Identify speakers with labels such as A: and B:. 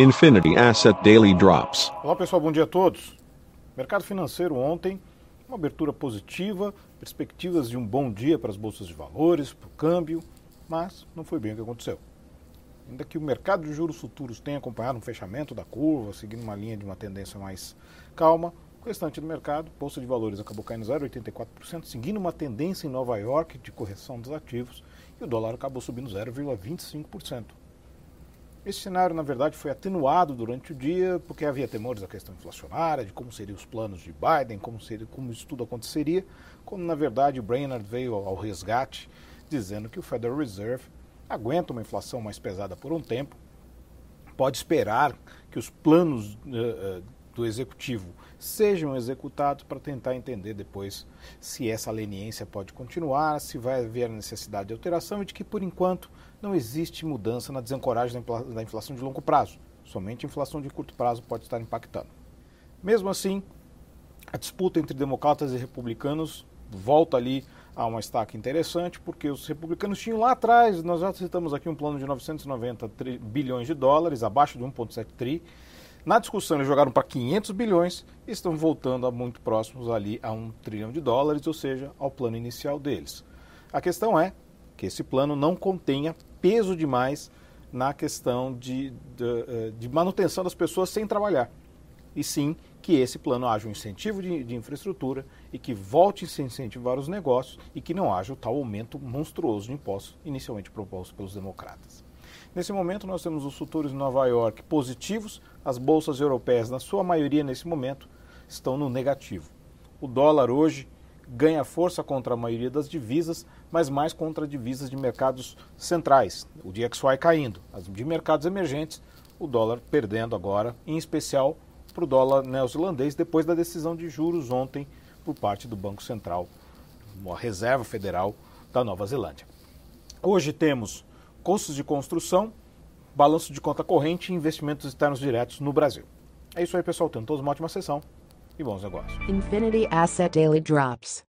A: Infinity Asset Daily Drops.
B: Olá pessoal, bom dia a todos. Mercado financeiro ontem, uma abertura positiva, perspectivas de um bom dia para as bolsas de valores, para o câmbio, mas não foi bem o que aconteceu. Ainda que o mercado de juros futuros tenha acompanhado um fechamento da curva, seguindo uma linha de uma tendência mais calma, o restante do mercado, bolsa de valores acabou caindo 0,84%, seguindo uma tendência em Nova York de correção dos ativos, e o dólar acabou subindo 0,25%. Esse cenário, na verdade, foi atenuado durante o dia, porque havia temores da questão inflacionária, de como seriam os planos de Biden, como, seria, como isso tudo aconteceria, quando, na verdade, o Brainerd veio ao resgate, dizendo que o Federal Reserve aguenta uma inflação mais pesada por um tempo, pode esperar que os planos uh, do executivo sejam executados para tentar entender depois se essa leniência pode continuar, se vai haver necessidade de alteração e de que, por enquanto, não existe mudança na desancoragem da inflação de longo prazo. Somente a inflação de curto prazo pode estar impactando. Mesmo assim, a disputa entre democratas e republicanos volta ali a uma estaca interessante, porque os republicanos tinham lá atrás, nós já citamos aqui um plano de 990 bilhões de dólares, abaixo de 1,7 tri, na discussão, eles jogaram para 500 bilhões e estão voltando a muito próximos ali a um trilhão de dólares, ou seja, ao plano inicial deles. A questão é que esse plano não contenha peso demais na questão de, de, eh, de manutenção das pessoas sem trabalhar. E sim que esse plano haja um incentivo de, de infraestrutura e que volte a incentivar os negócios e que não haja o tal aumento monstruoso de impostos inicialmente proposto pelos democratas. Nesse momento, nós temos os futuros de Nova York positivos, as bolsas europeias, na sua maioria nesse momento, estão no negativo. O dólar hoje ganha força contra a maioria das divisas, mas mais contra divisas de mercados centrais, o DXY caindo, as de mercados emergentes, o dólar perdendo agora, em especial para o dólar neozelandês, depois da decisão de juros ontem por parte do Banco Central, a Reserva Federal da Nova Zelândia. Hoje temos custos de construção, balanço de conta corrente e investimentos externos diretos no Brasil. É isso aí, pessoal. Tenham todos uma ótima sessão e bons negócios.
C: Infinity Asset Daily Drops.